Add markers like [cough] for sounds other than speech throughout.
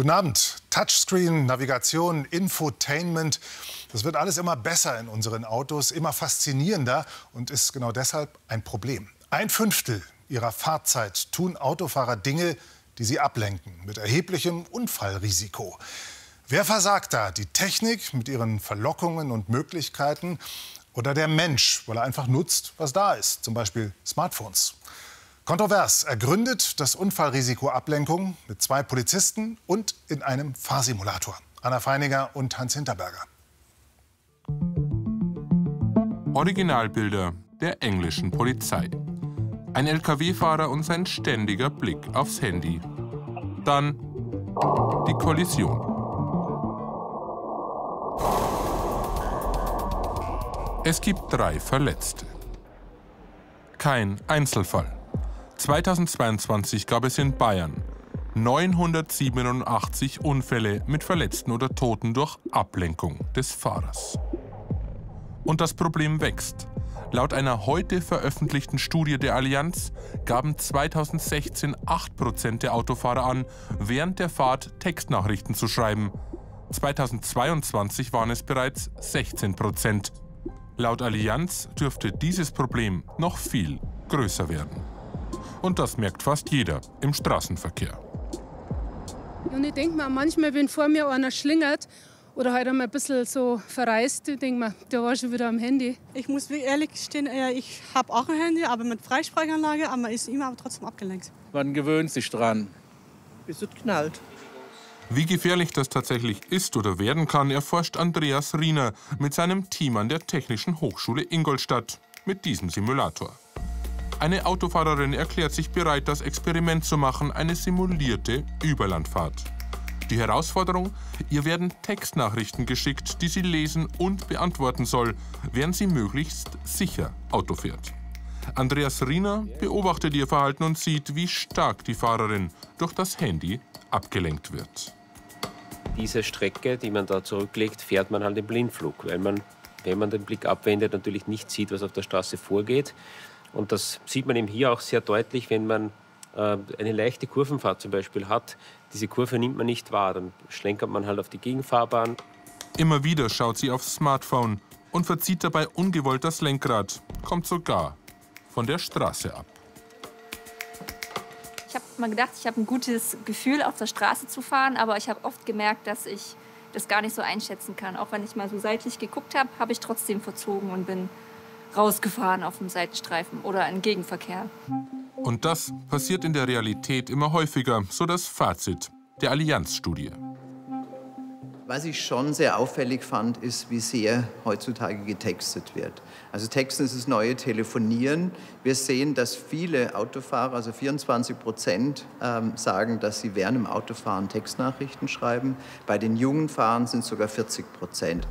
Guten Abend. Touchscreen, Navigation, Infotainment. Das wird alles immer besser in unseren Autos, immer faszinierender und ist genau deshalb ein Problem. Ein Fünftel ihrer Fahrzeit tun Autofahrer Dinge, die sie ablenken, mit erheblichem Unfallrisiko. Wer versagt da? Die Technik mit ihren Verlockungen und Möglichkeiten oder der Mensch, weil er einfach nutzt, was da ist, zum Beispiel Smartphones? Kontrovers ergründet das Unfallrisiko Ablenkung mit zwei Polizisten und in einem Fahrsimulator. Anna Feiniger und Hans Hinterberger. Originalbilder der englischen Polizei. Ein Lkw-Fahrer und sein ständiger Blick aufs Handy. Dann die Kollision. Es gibt drei Verletzte. Kein Einzelfall. 2022 gab es in Bayern 987 Unfälle mit Verletzten oder Toten durch Ablenkung des Fahrers. Und das Problem wächst. Laut einer heute veröffentlichten Studie der Allianz gaben 2016 8% der Autofahrer an, während der Fahrt Textnachrichten zu schreiben. 2022 waren es bereits 16%. Laut Allianz dürfte dieses Problem noch viel größer werden. Und das merkt fast jeder im Straßenverkehr. Und ich denke mir manchmal, wenn vor mir einer schlingert oder halt einmal ein bisschen so verreist, ich denke mir, der war schon wieder am Handy. Ich muss ehrlich gestehen, äh, ich habe auch ein Handy, aber mit Freisprechanlage, aber man ist immer aber trotzdem abgelenkt. Man gewöhnt sich dran, bis es knallt. Wie gefährlich das tatsächlich ist oder werden kann, erforscht Andreas Riener mit seinem Team an der Technischen Hochschule Ingolstadt mit diesem Simulator. Eine Autofahrerin erklärt sich bereit, das Experiment zu machen, eine simulierte Überlandfahrt. Die Herausforderung? Ihr werden Textnachrichten geschickt, die sie lesen und beantworten soll, während sie möglichst sicher Auto fährt. Andreas Riener beobachtet ihr Verhalten und sieht, wie stark die Fahrerin durch das Handy abgelenkt wird. Diese Strecke, die man da zurücklegt, fährt man halt im Blindflug, weil man, wenn man den Blick abwendet, natürlich nicht sieht, was auf der Straße vorgeht. Und das sieht man eben hier auch sehr deutlich, wenn man äh, eine leichte Kurvenfahrt zum Beispiel hat. Diese Kurve nimmt man nicht wahr, dann schlenkert man halt auf die Gegenfahrbahn. Immer wieder schaut sie aufs Smartphone und verzieht dabei ungewollt das Lenkrad, kommt sogar von der Straße ab. Ich habe mal gedacht, ich habe ein gutes Gefühl, auf der Straße zu fahren, aber ich habe oft gemerkt, dass ich das gar nicht so einschätzen kann. Auch wenn ich mal so seitlich geguckt habe, habe ich trotzdem verzogen und bin rausgefahren auf dem Seitenstreifen oder in Gegenverkehr. Und das passiert in der Realität immer häufiger, so das Fazit der Allianz-Studie. Was ich schon sehr auffällig fand, ist, wie sehr heutzutage getextet wird. Also Texten ist das neue Telefonieren. Wir sehen, dass viele Autofahrer, also 24 Prozent, ähm, sagen, dass sie während dem Autofahren Textnachrichten schreiben. Bei den jungen Fahrern sind es sogar 40 Prozent.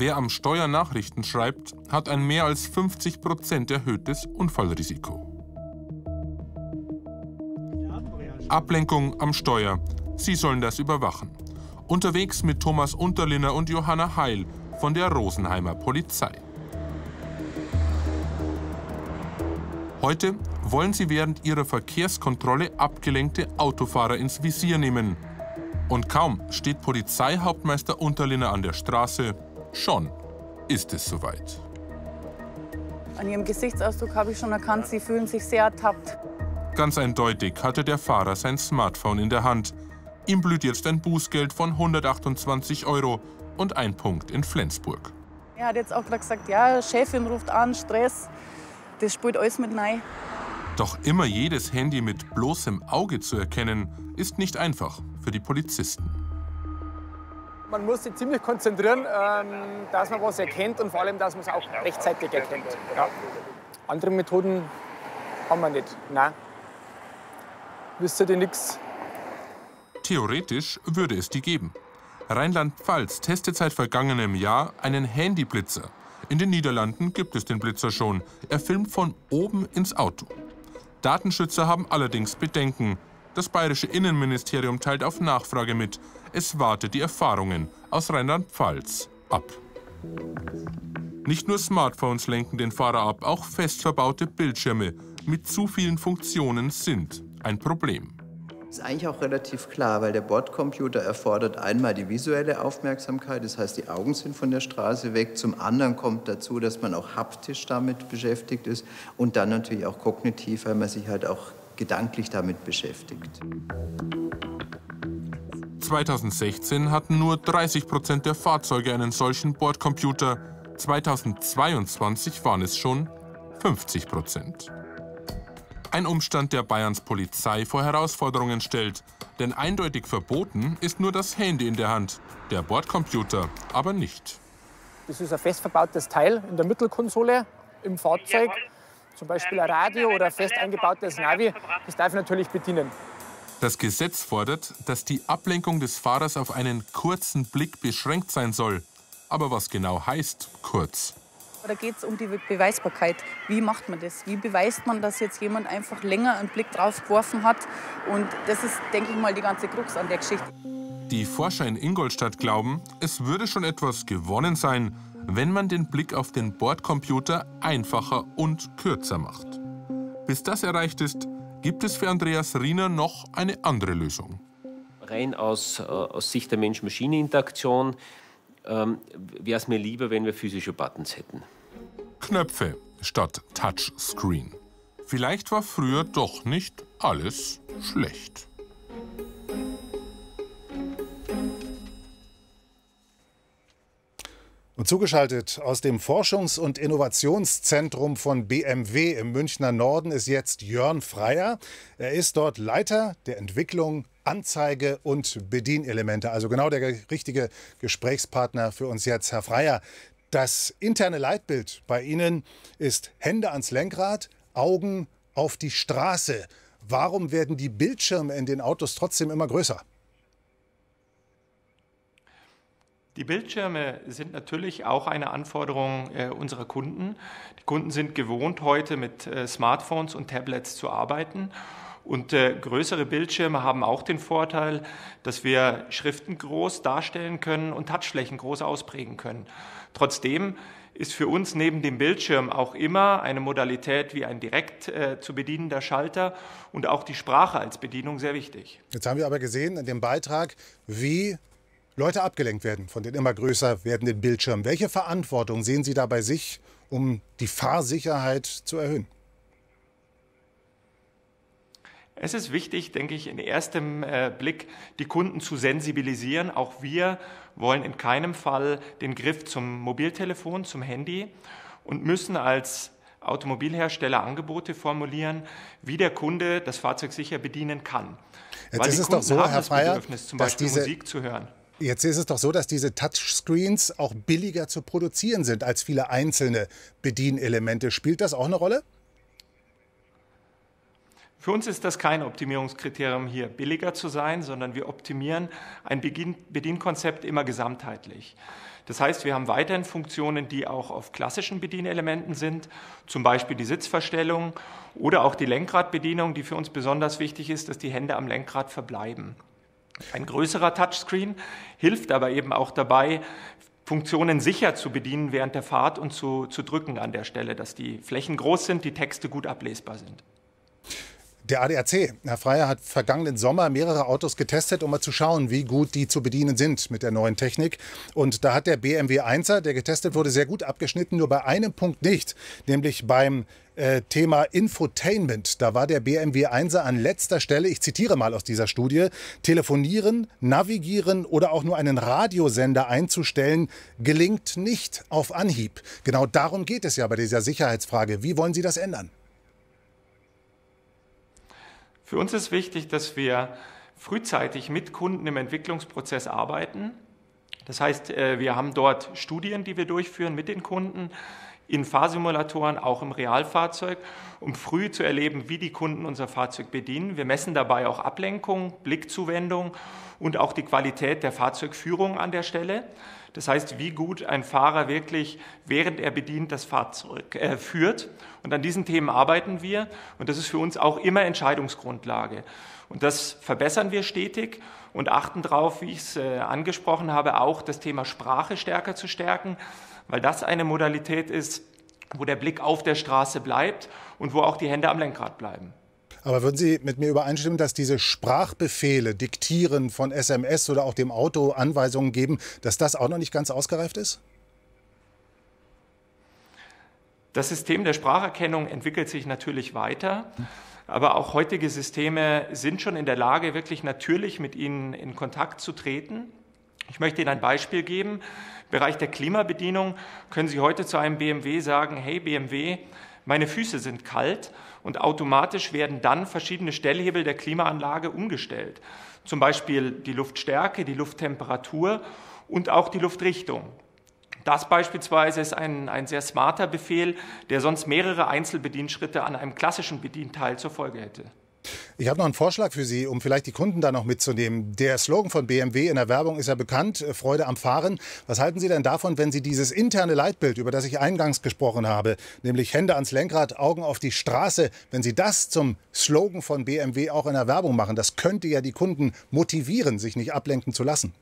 Wer am Steuer Nachrichten schreibt, hat ein mehr als 50 Prozent erhöhtes Unfallrisiko. Ablenkung am Steuer. Sie sollen das überwachen. Unterwegs mit Thomas Unterlinner und Johanna Heil von der Rosenheimer Polizei. Heute wollen sie während ihrer Verkehrskontrolle abgelenkte Autofahrer ins Visier nehmen. Und kaum steht Polizeihauptmeister Unterlinner an der Straße, Schon ist es soweit. An ihrem Gesichtsausdruck habe ich schon erkannt, sie fühlen sich sehr ertappt. Ganz eindeutig hatte der Fahrer sein Smartphone in der Hand. Ihm blüht jetzt ein Bußgeld von 128 Euro und ein Punkt in Flensburg. Er hat jetzt auch gerade gesagt, ja, Chefin ruft an, Stress, das spielt alles mit rein. Doch immer jedes Handy mit bloßem Auge zu erkennen, ist nicht einfach für die Polizisten. Man muss sich ziemlich konzentrieren, ähm, dass man was erkennt und vor allem, dass man es auch rechtzeitig erkennt. Ja. Andere Methoden haben wir nicht. Nein. Wisst ihr nichts? Theoretisch würde es die geben. Rheinland-Pfalz testet seit vergangenem Jahr einen Handyblitzer. In den Niederlanden gibt es den Blitzer schon. Er filmt von oben ins Auto. Datenschützer haben allerdings Bedenken. Das bayerische Innenministerium teilt auf Nachfrage mit, es wartet die Erfahrungen aus Rheinland-Pfalz ab. Nicht nur Smartphones lenken den Fahrer ab, auch fest verbaute Bildschirme mit zu vielen Funktionen sind ein Problem. Das ist eigentlich auch relativ klar, weil der Bordcomputer erfordert einmal die visuelle Aufmerksamkeit, das heißt, die Augen sind von der Straße weg. Zum anderen kommt dazu, dass man auch haptisch damit beschäftigt ist und dann natürlich auch kognitiv, weil man sich halt auch gedanklich damit beschäftigt. 2016 hatten nur 30 Prozent der Fahrzeuge einen solchen Bordcomputer. 2022 waren es schon 50 Prozent. Ein Umstand, der Bayerns Polizei vor Herausforderungen stellt. Denn eindeutig verboten ist nur das Handy in der Hand, der Bordcomputer aber nicht. Das ist ein fest verbautes Teil in der Mittelkonsole im Fahrzeug. Zum Beispiel ein Radio oder ein fest eingebautes Navi. Das darf ich natürlich bedienen. Das Gesetz fordert, dass die Ablenkung des Fahrers auf einen kurzen Blick beschränkt sein soll. Aber was genau heißt kurz? Da geht es um die Beweisbarkeit. Wie macht man das? Wie beweist man, dass jetzt jemand einfach länger einen Blick drauf geworfen hat? Und das ist, denke ich mal, die ganze Krux an der Geschichte. Die Forscher in Ingolstadt glauben, es würde schon etwas gewonnen sein, wenn man den Blick auf den Bordcomputer einfacher und kürzer macht. Bis das erreicht ist, gibt es für Andreas Riener noch eine andere Lösung. Rein aus, äh, aus Sicht der Mensch-Maschine-Interaktion ähm, wäre es mir lieber, wenn wir physische Buttons hätten. Knöpfe statt Touchscreen. Vielleicht war früher doch nicht alles schlecht. Und zugeschaltet aus dem Forschungs- und Innovationszentrum von BMW im Münchner Norden ist jetzt Jörn Freier. Er ist dort Leiter der Entwicklung Anzeige und Bedienelemente. Also genau der richtige Gesprächspartner für uns jetzt, Herr Freier. Das interne Leitbild bei Ihnen ist Hände ans Lenkrad, Augen auf die Straße. Warum werden die Bildschirme in den Autos trotzdem immer größer? Die Bildschirme sind natürlich auch eine Anforderung äh, unserer Kunden. Die Kunden sind gewohnt, heute mit äh, Smartphones und Tablets zu arbeiten. Und äh, größere Bildschirme haben auch den Vorteil, dass wir Schriften groß darstellen können und Touchflächen groß ausprägen können. Trotzdem ist für uns neben dem Bildschirm auch immer eine Modalität wie ein direkt äh, zu bedienender Schalter und auch die Sprache als Bedienung sehr wichtig. Jetzt haben wir aber gesehen in dem Beitrag, wie Leute abgelenkt werden von den immer größer werdenden Bildschirmen. Welche Verantwortung sehen Sie da bei sich, um die Fahrsicherheit zu erhöhen? Es ist wichtig, denke ich, in erstem äh, Blick die Kunden zu sensibilisieren. Auch wir wollen in keinem Fall den Griff zum Mobiltelefon, zum Handy und müssen als Automobilhersteller Angebote formulieren, wie der Kunde das Fahrzeug sicher bedienen kann. Jetzt Weil ist es doch so, Herr Freier, zum Beispiel diese, Musik zu hören. Jetzt ist es doch so, dass diese Touchscreens auch billiger zu produzieren sind als viele einzelne Bedienelemente. Spielt das auch eine Rolle? Für uns ist das kein Optimierungskriterium, hier billiger zu sein, sondern wir optimieren ein Bedienkonzept immer gesamtheitlich. Das heißt, wir haben weiterhin Funktionen, die auch auf klassischen Bedienelementen sind, zum Beispiel die Sitzverstellung oder auch die Lenkradbedienung, die für uns besonders wichtig ist, dass die Hände am Lenkrad verbleiben. Ein größerer Touchscreen hilft aber eben auch dabei, Funktionen sicher zu bedienen während der Fahrt und zu, zu drücken an der Stelle, dass die Flächen groß sind, die Texte gut ablesbar sind. Der ADAC, Herr Freier, hat vergangenen Sommer mehrere Autos getestet, um mal zu schauen, wie gut die zu bedienen sind mit der neuen Technik. Und da hat der BMW 1er, der getestet wurde, sehr gut abgeschnitten, nur bei einem Punkt nicht, nämlich beim äh, Thema Infotainment. Da war der BMW 1er an letzter Stelle, ich zitiere mal aus dieser Studie, telefonieren, navigieren oder auch nur einen Radiosender einzustellen, gelingt nicht auf Anhieb. Genau darum geht es ja bei dieser Sicherheitsfrage. Wie wollen Sie das ändern? Für uns ist wichtig, dass wir frühzeitig mit Kunden im Entwicklungsprozess arbeiten. Das heißt, äh, wir haben dort Studien, die wir durchführen mit den Kunden in Fahrsimulatoren, auch im Realfahrzeug, um früh zu erleben, wie die Kunden unser Fahrzeug bedienen. Wir messen dabei auch Ablenkung, Blickzuwendung und auch die Qualität der Fahrzeugführung an der Stelle. Das heißt, wie gut ein Fahrer wirklich, während er bedient, das Fahrzeug äh, führt. Und an diesen Themen arbeiten wir. Und das ist für uns auch immer Entscheidungsgrundlage. Und das verbessern wir stetig und achten darauf, wie ich es äh, angesprochen habe, auch das Thema Sprache stärker zu stärken, weil das eine Modalität ist, wo der Blick auf der Straße bleibt und wo auch die Hände am Lenkrad bleiben. Aber würden Sie mit mir übereinstimmen, dass diese Sprachbefehle, Diktieren von SMS oder auch dem Auto Anweisungen geben, dass das auch noch nicht ganz ausgereift ist? Das System der Spracherkennung entwickelt sich natürlich weiter. Aber auch heutige Systeme sind schon in der Lage, wirklich natürlich mit ihnen in Kontakt zu treten. Ich möchte Ihnen ein Beispiel geben. Bereich der Klimabedienung können Sie heute zu einem BMW sagen, hey BMW, meine Füße sind kalt und automatisch werden dann verschiedene Stellhebel der Klimaanlage umgestellt. Zum Beispiel die Luftstärke, die Lufttemperatur und auch die Luftrichtung. Das beispielsweise ist ein, ein sehr smarter Befehl, der sonst mehrere Einzelbedienschritte an einem klassischen Bedienteil zur Folge hätte. Ich habe noch einen Vorschlag für Sie, um vielleicht die Kunden da noch mitzunehmen. Der Slogan von BMW in der Werbung ist ja bekannt, äh, Freude am Fahren. Was halten Sie denn davon, wenn Sie dieses interne Leitbild, über das ich eingangs gesprochen habe, nämlich Hände ans Lenkrad, Augen auf die Straße, wenn Sie das zum Slogan von BMW auch in der Werbung machen, das könnte ja die Kunden motivieren, sich nicht ablenken zu lassen.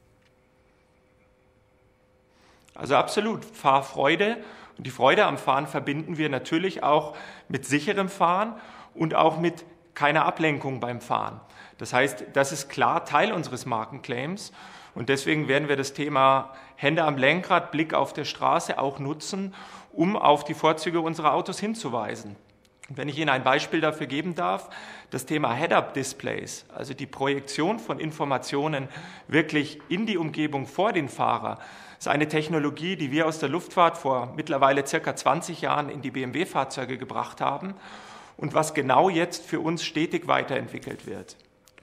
Also absolut, Fahrfreude. Und die Freude am Fahren verbinden wir natürlich auch mit sicherem Fahren und auch mit keiner Ablenkung beim Fahren. Das heißt, das ist klar Teil unseres Markenclaims. Und deswegen werden wir das Thema Hände am Lenkrad, Blick auf der Straße auch nutzen, um auf die Vorzüge unserer Autos hinzuweisen. Wenn ich Ihnen ein Beispiel dafür geben darf, das Thema Head-Up-Displays, also die Projektion von Informationen wirklich in die Umgebung vor den Fahrer, ist eine Technologie, die wir aus der Luftfahrt vor mittlerweile circa 20 Jahren in die BMW-Fahrzeuge gebracht haben und was genau jetzt für uns stetig weiterentwickelt wird.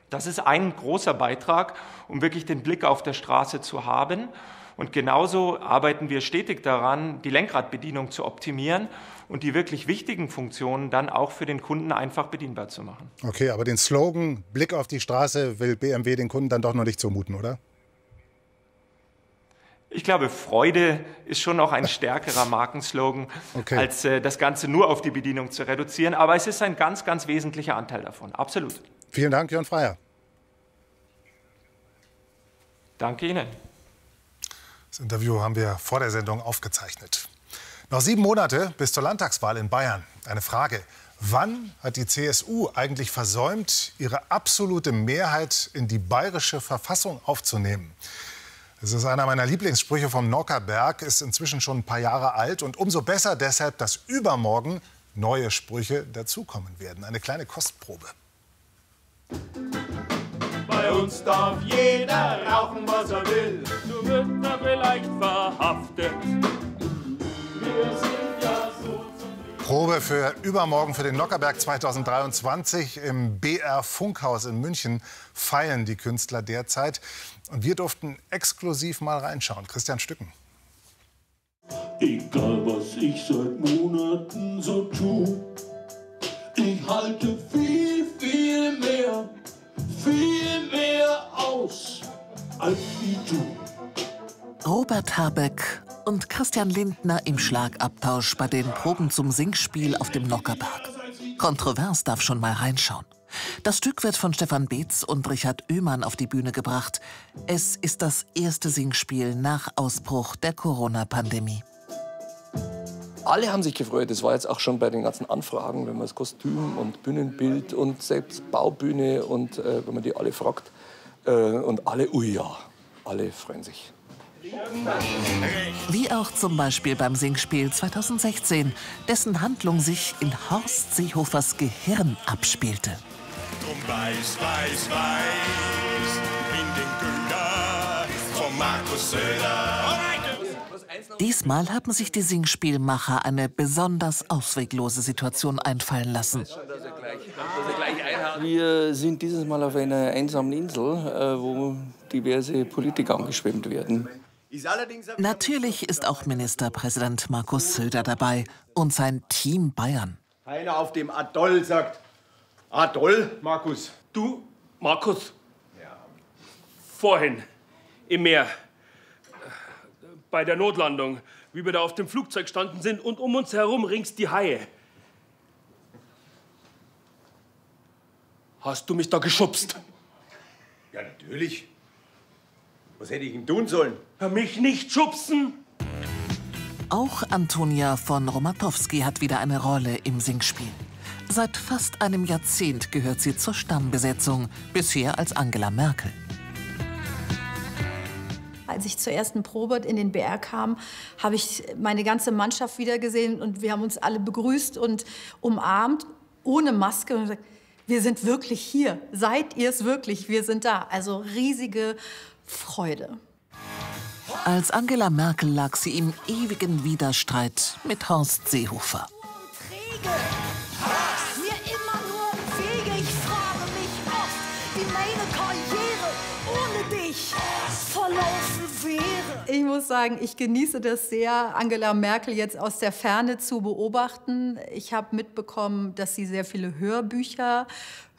Das ist ein großer Beitrag, um wirklich den Blick auf der Straße zu haben. Und genauso arbeiten wir stetig daran, die Lenkradbedienung zu optimieren und die wirklich wichtigen Funktionen dann auch für den Kunden einfach bedienbar zu machen. Okay, aber den Slogan Blick auf die Straße will BMW den Kunden dann doch noch nicht zumuten, oder? Ich glaube, Freude ist schon noch ein stärkerer [laughs] Markenslogan, okay. als äh, das Ganze nur auf die Bedienung zu reduzieren. Aber es ist ein ganz, ganz wesentlicher Anteil davon. Absolut. Vielen Dank, Jörn Freier. Danke Ihnen. Das Interview haben wir vor der Sendung aufgezeichnet. Noch sieben Monate bis zur Landtagswahl in Bayern. Eine Frage. Wann hat die CSU eigentlich versäumt, ihre absolute Mehrheit in die bayerische Verfassung aufzunehmen? Das ist einer meiner Lieblingssprüche vom Nockerberg, ist inzwischen schon ein paar Jahre alt und umso besser deshalb, dass übermorgen neue Sprüche dazukommen werden. Eine kleine Kostprobe. Bei uns darf jeder rauchen, was er will. Du wird er vielleicht verhaftet. Probe für übermorgen für den Lockerberg 2023 im BR Funkhaus in München feiern die Künstler derzeit. Und wir durften exklusiv mal reinschauen. Christian Stücken. Egal was ich seit Monaten so tue, ich halte viel, viel mehr, viel mehr aus als wie du. Robert Habeck und Christian Lindner im Schlagabtausch bei den Proben zum Singspiel auf dem Nockerberg. Kontrovers darf schon mal reinschauen. Das Stück wird von Stefan Beetz und Richard Oehmann auf die Bühne gebracht. Es ist das erste Singspiel nach Ausbruch der Corona-Pandemie. Alle haben sich gefreut. Das war jetzt auch schon bei den ganzen Anfragen, wenn man das Kostüm und Bühnenbild und selbst Baubühne und äh, wenn man die alle fragt. Äh, und alle, ui ja, alle freuen sich. Wie auch zum Beispiel beim Singspiel 2016, dessen Handlung sich in Horst Seehofers Gehirn abspielte. Drum weiß, weiß, weiß, in den Güter von Markus Söder. Diesmal haben sich die Singspielmacher eine besonders ausweglose Situation einfallen lassen. Wir sind dieses Mal auf einer einsamen Insel, äh, wo diverse Politiker angeschwemmt werden. Natürlich ist auch Ministerpräsident Markus Söder dabei und sein Team Bayern. Keiner auf dem Atoll sagt Atoll, Markus. Du, Markus. Ja. Vorhin im Meer bei der Notlandung, wie wir da auf dem Flugzeug standen sind und um uns herum rings die Haie. Hast du mich da geschubst? Ja, natürlich. Was hätte ich ihm tun sollen? Mich nicht schubsen! Auch Antonia von Romatowski hat wieder eine Rolle im Singspiel. Seit fast einem Jahrzehnt gehört sie zur Stammbesetzung, bisher als Angela Merkel. Als ich zur ersten Probe in den BR kam, habe ich meine ganze Mannschaft wiedergesehen und wir haben uns alle begrüßt und umarmt, ohne Maske und gesagt, wir sind wirklich hier. Seid ihr es wirklich? Wir sind da. Also riesige Freude. Als Angela Merkel lag sie im ewigen Widerstreit mit Horst Seehofer. Mir immer nur Wege. Ich frage mich oft, wie meine Karriere ohne dich verlaufen wäre. Ich muss sagen, ich genieße das sehr, Angela Merkel jetzt aus der Ferne zu beobachten. Ich habe mitbekommen, dass sie sehr viele Hörbücher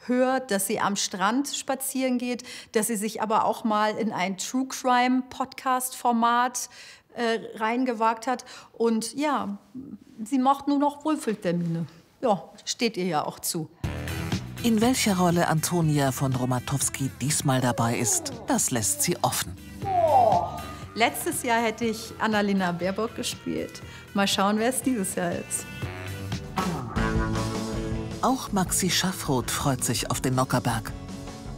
hört, dass sie am Strand spazieren geht, dass sie sich aber auch mal in ein True Crime Podcast Format äh, reingewagt hat. Und ja, sie macht nur noch Wohlfühltermine. Ja, steht ihr ja auch zu. In welcher Rolle Antonia von Romatowski diesmal dabei ist, das lässt sie offen. Letztes Jahr hätte ich Annalena Baerbock gespielt. Mal schauen, wer es dieses Jahr ist. Auch Maxi Schaffroth freut sich auf den Nockerberg.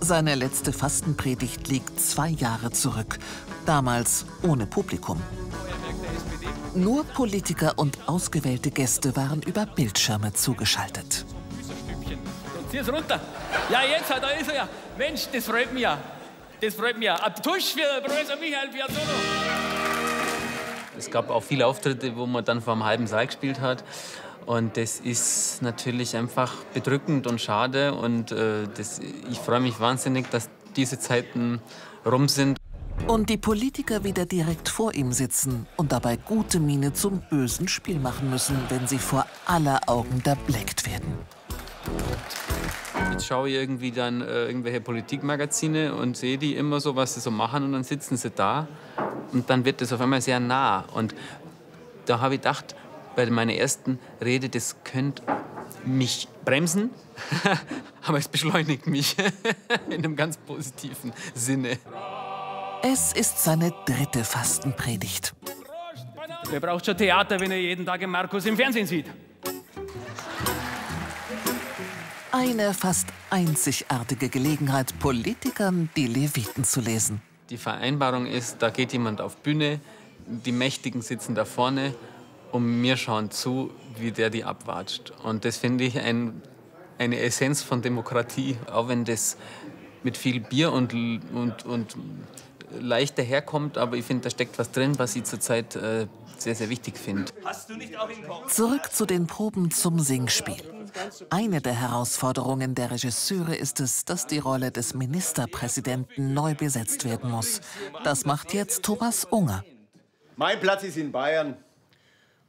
Seine letzte Fastenpredigt liegt zwei Jahre zurück, damals ohne Publikum. Nur Politiker und ausgewählte Gäste waren über Bildschirme zugeschaltet. Zieh's runter. Ja, jetzt, da ist er ja. Mensch, das freut mich ja. Das freut mich ja. Ein Tusch für Professor Michael Piazzolo. Es gab auch viele Auftritte, wo man dann vor einem halben Saal gespielt hat. Und das ist natürlich einfach bedrückend und schade. Und äh, das, ich freue mich wahnsinnig, dass diese Zeiten rum sind. Und die Politiker wieder direkt vor ihm sitzen und dabei gute Miene zum bösen Spiel machen müssen, wenn sie vor aller Augen erbleckt werden. Jetzt schaue ich irgendwie dann äh, irgendwelche Politikmagazine und sehe die immer so, was sie so machen und dann sitzen sie da und dann wird das auf einmal sehr nah. Und da habe ich gedacht, bei meiner ersten Rede, das könnte mich bremsen, [laughs] aber es beschleunigt mich [laughs] in einem ganz positiven Sinne. Es ist seine dritte Fastenpredigt. Wer braucht schon Theater, wenn er jeden Tag den Markus im Fernsehen sieht? Eine fast einzigartige Gelegenheit, Politikern die Leviten zu lesen. Die Vereinbarung ist, da geht jemand auf Bühne, die Mächtigen sitzen da vorne und wir schauen zu, wie der die abwatscht. Und das finde ich ein, eine Essenz von Demokratie, auch wenn das mit viel Bier und, und, und leicht daherkommt, aber ich finde, da steckt was drin, was ich zurzeit äh, sehr, sehr wichtig finde. Zurück zu den Proben zum Singspiel. Eine der Herausforderungen der Regisseure ist es, dass die Rolle des Ministerpräsidenten neu besetzt werden muss. Das macht jetzt Thomas Unger. Mein Platz ist in Bayern.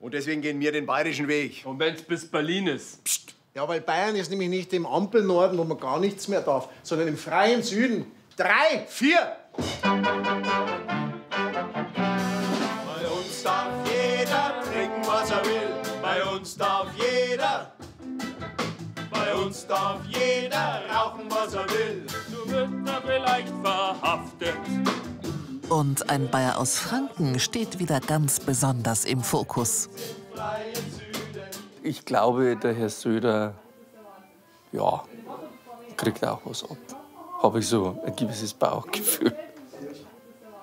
Und deswegen gehen wir den bayerischen Weg. Und wenn es bis Berlin ist? Psst. Ja, weil Bayern ist nämlich nicht im Ampelnorden, wo man gar nichts mehr darf, sondern im freien Süden. Drei, vier. Bei uns darf jeder trinken, was er will. Bei uns darf jeder. Bei uns darf jeder rauchen, was er will. Du wirst da vielleicht verhaftet. Und ein Bayer aus Franken steht wieder ganz besonders im Fokus. Ich glaube, der Herr Söder, ja, kriegt auch was ab. Habe ich so ein gewisses Bauchgefühl.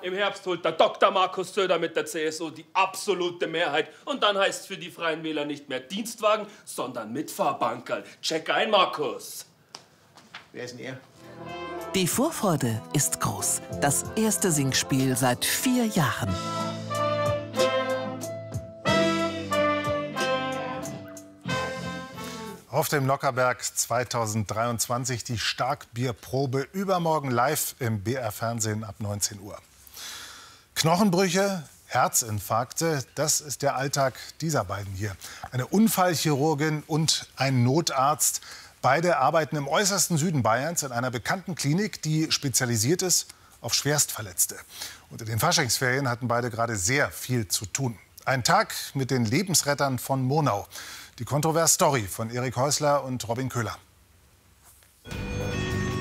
Im Herbst holt der Dr. Markus Söder mit der CSU die absolute Mehrheit. Und dann heißt es für die Freien Wähler nicht mehr Dienstwagen, sondern Mitfahrbankerl. Check ein, Markus. Wer ist denn er? Die Vorfreude ist groß. Das erste Singspiel seit vier Jahren. Auf dem Lockerberg 2023 die Starkbierprobe übermorgen live im BR Fernsehen ab 19 Uhr. Knochenbrüche, Herzinfarkte, das ist der Alltag dieser beiden hier. Eine Unfallchirurgin und ein Notarzt. Beide arbeiten im äußersten Süden Bayerns in einer bekannten Klinik, die spezialisiert ist auf Schwerstverletzte. Und in den Faschingsferien hatten beide gerade sehr viel zu tun. Ein Tag mit den Lebensrettern von Monau. Die Kontrovers-Story von Erik Häusler und Robin Köhler.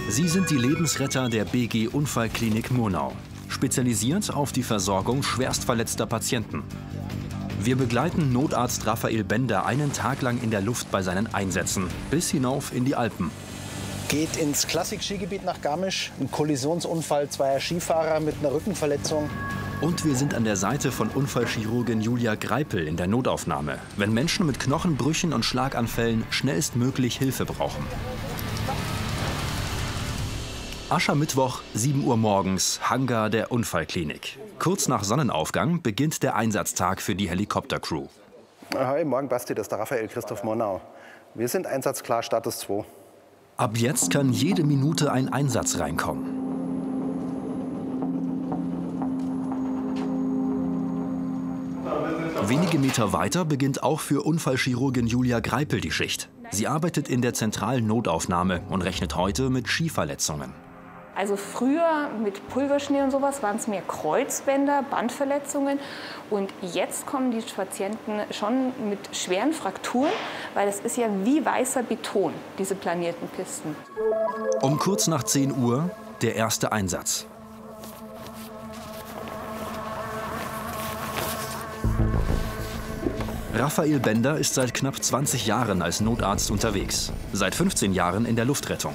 Sie sind die Lebensretter der BG Unfallklinik Monau, spezialisiert auf die Versorgung schwerstverletzter Patienten. Wir begleiten Notarzt Raphael Bender einen Tag lang in der Luft bei seinen Einsätzen, bis hinauf in die Alpen. Geht ins Klassik-Skigebiet nach Garmisch. Ein Kollisionsunfall zweier Skifahrer mit einer Rückenverletzung. Und wir sind an der Seite von Unfallchirurgin Julia Greipel in der Notaufnahme, wenn Menschen mit Knochenbrüchen und Schlaganfällen schnellstmöglich Hilfe brauchen. Aschermittwoch, 7 Uhr morgens, Hangar der Unfallklinik. Kurz nach Sonnenaufgang beginnt der Einsatztag für die Helikoptercrew. Hi, morgen Basti, das ist der Raphael Christoph Monau. Wir sind einsatzklar, Status 2. Ab jetzt kann jede Minute ein Einsatz reinkommen. Wenige Meter weiter beginnt auch für Unfallchirurgin Julia Greipel die Schicht. Sie arbeitet in der zentralen Notaufnahme und rechnet heute mit Skiverletzungen. Also früher mit Pulverschnee und sowas waren es mehr Kreuzbänder, Bandverletzungen. Und jetzt kommen die Patienten schon mit schweren Frakturen, weil es ist ja wie weißer Beton, diese planierten Pisten. Um kurz nach 10 Uhr der erste Einsatz. Raphael Bender ist seit knapp 20 Jahren als Notarzt unterwegs. Seit 15 Jahren in der Luftrettung.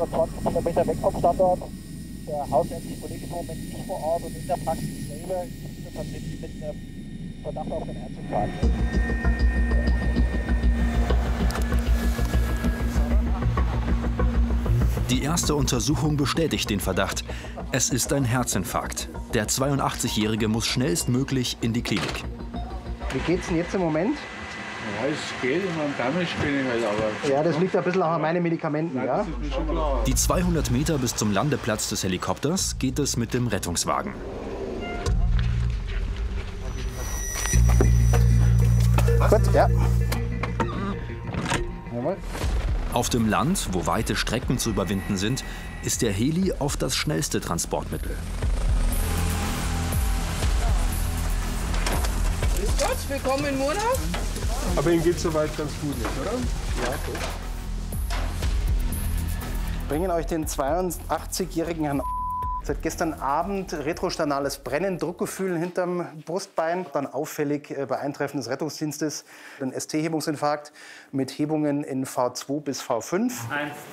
Etwa 20 Kilometer weg vom Standort. Der hausärztliche Kollege ist im Moment nicht vor Ort und in der Praxis selber gibt es Patienten mit einem Verdacht auf einen Herzinfarkt. Die erste Untersuchung bestätigt den Verdacht. Es ist ein Herzinfarkt. Der 82-Jährige muss schnellstmöglich in die Klinik. Wie geht's denn jetzt im Moment? Ja, es geht, man damit bin ich halt, aber. Ja, das liegt ein bisschen an meinen Medikamenten, Nein, ja? Die 200 Meter bis zum Landeplatz des Helikopters geht es mit dem Rettungswagen. Gut, ja. Jawohl. Auf dem Land, wo weite Strecken zu überwinden sind, ist der Heli oft das schnellste Transportmittel. Grüß Gott, willkommen in Murnau. Aber Ihnen geht es soweit ganz gut, nicht, oder? Ja, gut. Bringen euch den 82-jährigen Herrn Seit gestern Abend retrosternales Brennen, Druckgefühl hinterm Brustbein, dann auffällig äh, bei Eintreffen des Rettungsdienstes ein ST-Hebungsinfarkt mit Hebungen in V2 bis V5. Eins,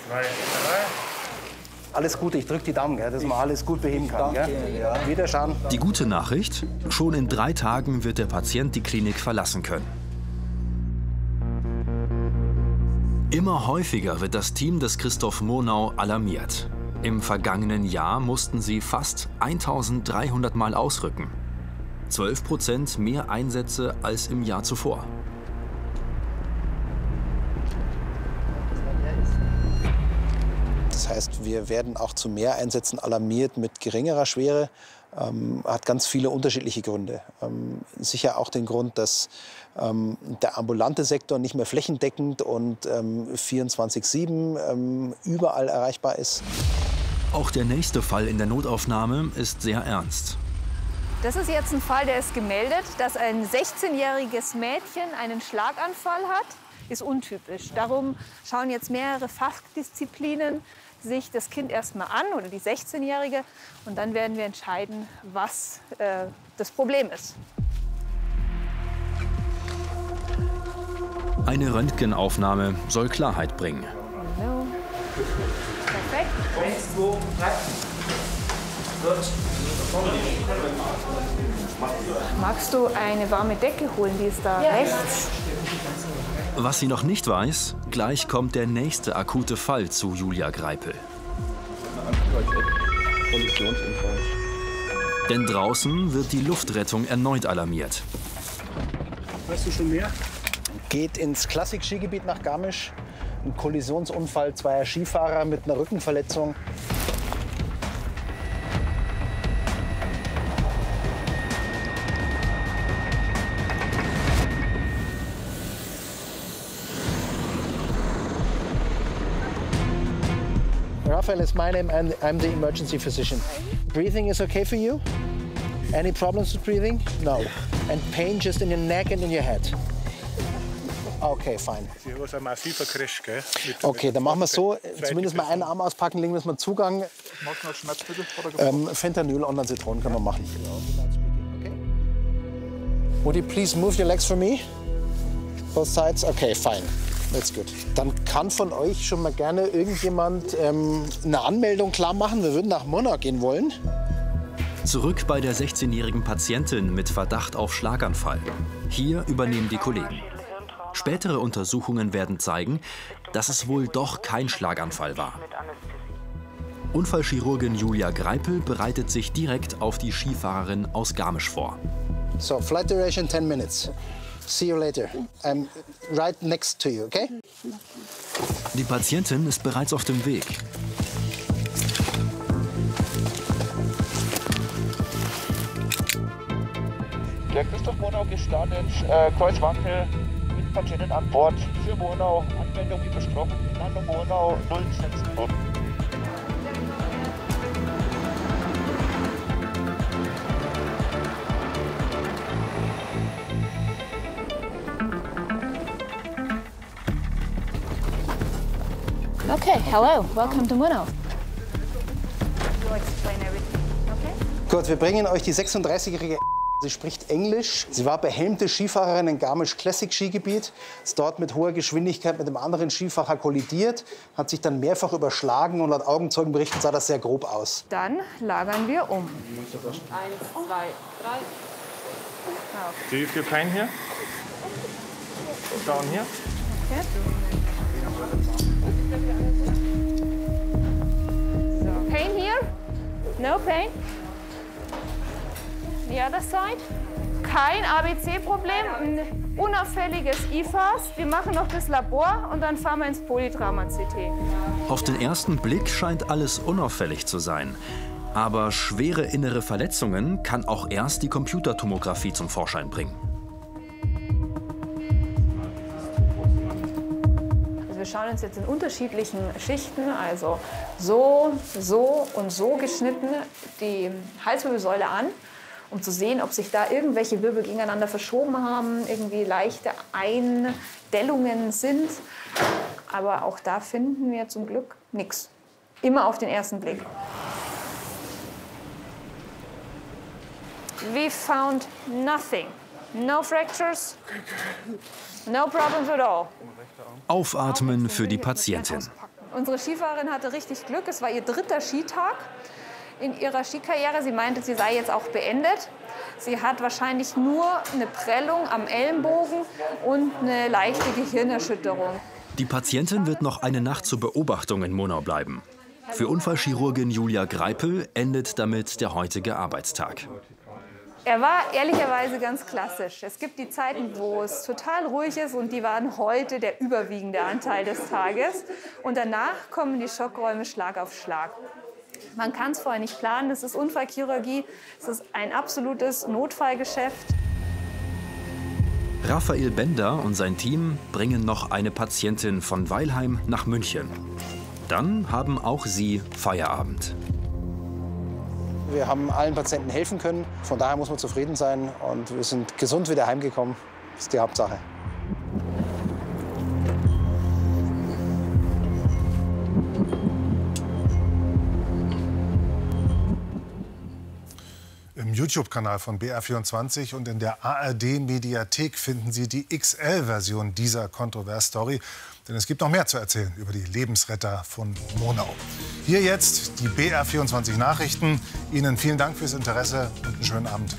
zwei, drei. Alles Gute, ich drücke die Daumen, gell, dass man alles gut beheben kann. ja. Wiederschauen. Die gute Nachricht, schon in drei Tagen wird der Patient die Klinik verlassen können. Immer häufiger wird das Team des Christoph Monau alarmiert. Im vergangenen Jahr mussten sie fast 1300 Mal ausrücken. 12 Prozent mehr Einsätze als im Jahr zuvor. Das heißt, wir werden auch zu mehr Einsätzen alarmiert mit geringerer Schwere. Ähm, hat ganz viele unterschiedliche Gründe. Ähm, sicher auch den Grund, dass ähm, der ambulante Sektor nicht mehr flächendeckend und ähm, 24-7 ähm, überall erreichbar ist. Auch der nächste Fall in der Notaufnahme ist sehr ernst. Das ist jetzt ein Fall, der ist gemeldet, dass ein 16-jähriges Mädchen einen Schlaganfall hat. Ist untypisch. Darum schauen jetzt mehrere Fachdisziplinen sich das Kind erstmal an oder die 16-Jährige und dann werden wir entscheiden, was äh, das Problem ist. Eine Röntgenaufnahme soll Klarheit bringen. Perfekt. Eins, zwei, drei. Magst du eine warme Decke holen? Die ist da rechts. Was sie noch nicht weiß, gleich kommt der nächste akute Fall zu Julia Greipel. Kollisionsunfall. Denn draußen wird die Luftrettung erneut alarmiert. Weißt du schon mehr? Geht ins Klassik-Skigebiet nach Garmisch. Ein Kollisionsunfall zweier Skifahrer mit einer Rückenverletzung. Raphael is my name and I'm the emergency physician. Breathing is okay for you? Any problems with breathing? No. And pain just in your neck and in your head? Okay, fine. Sie haben massiver Crash, gell? Okay, mit dann machen wir es so. Zweite Zumindest mal einen Arm auspacken, legen wir es mal Zugang. Machst du noch Schmerzmittel? Er ähm, Fentanyl und dann Zitronen können wir machen. Would you please move your legs for me? Both sides? Okay, fine. That's good. Dann kann von euch schon mal gerne irgendjemand ähm, eine Anmeldung klar machen. Wir würden nach Monarch gehen wollen. Zurück bei der 16-jährigen Patientin mit Verdacht auf Schlaganfall. Hier übernehmen die Kollegen. Spätere Untersuchungen werden zeigen, dass es wohl doch kein Schlaganfall war. Unfallchirurgin Julia Greipel bereitet sich direkt auf die Skifahrerin aus Garmisch vor. So, flight duration 10 minutes. See you later. I'm right next to you, okay? Die Patientin ist bereits auf dem Weg. Der Christoph Monau gestartet, äh, Kreuzwankel mit Patienten an Bord für Monau. Anmeldung wie besprochen, Landung Monau 060. Okay, hello, welcome to okay? Gut, wir bringen euch die 36-jährige Sie spricht Englisch. Sie war behelmte Skifahrerin im Garmisch Classic Skigebiet. Ist dort mit hoher Geschwindigkeit mit einem anderen Skifahrer kollidiert, hat sich dann mehrfach überschlagen und laut Augenzeugenberichten sah das sehr grob aus. Dann lagern wir um. Eins, zwei, drei. Do you feel pain here? Down here? So, pain here? No pain? The other side? Kein ABC-Problem, ein unauffälliges IFAS. Wir machen noch das Labor und dann fahren wir ins Polytrauma-CT. Auf den ersten Blick scheint alles unauffällig zu sein. Aber schwere innere Verletzungen kann auch erst die Computertomographie zum Vorschein bringen. Schauen uns jetzt in unterschiedlichen Schichten, also so, so und so geschnitten, die Halswirbelsäule an, um zu sehen, ob sich da irgendwelche Wirbel gegeneinander verschoben haben, irgendwie leichte Eindellungen sind. Aber auch da finden wir zum Glück nichts. Immer auf den ersten Blick. We found nothing. No fractures, no problems at all. Aufatmen für die Patientin. Unsere Skifahrerin hatte richtig Glück. Es war ihr dritter Skitag in ihrer Skikarriere. Sie meinte, sie sei jetzt auch beendet. Sie hat wahrscheinlich nur eine Prellung am Ellenbogen und eine leichte Gehirnerschütterung. Die Patientin wird noch eine Nacht zur Beobachtung in Monau bleiben. Für Unfallchirurgin Julia Greipel endet damit der heutige Arbeitstag. Er war ehrlicherweise ganz klassisch. Es gibt die Zeiten, wo es total ruhig ist und die waren heute der überwiegende Anteil des Tages. Und danach kommen die Schockräume Schlag auf Schlag. Man kann es vorher nicht planen. Das ist Unfallchirurgie. Es ist ein absolutes Notfallgeschäft. Raphael Bender und sein Team bringen noch eine Patientin von Weilheim nach München. Dann haben auch sie Feierabend. Wir haben allen Patienten helfen können. Von daher muss man zufrieden sein. Und wir sind gesund wieder heimgekommen. Das ist die Hauptsache. YouTube-Kanal von BR24 und in der ARD-Mediathek finden Sie die XL-Version dieser Kontrovers-Story. Denn es gibt noch mehr zu erzählen über die Lebensretter von Monau. Hier jetzt die BR24 Nachrichten. Ihnen vielen Dank fürs Interesse und einen schönen Abend.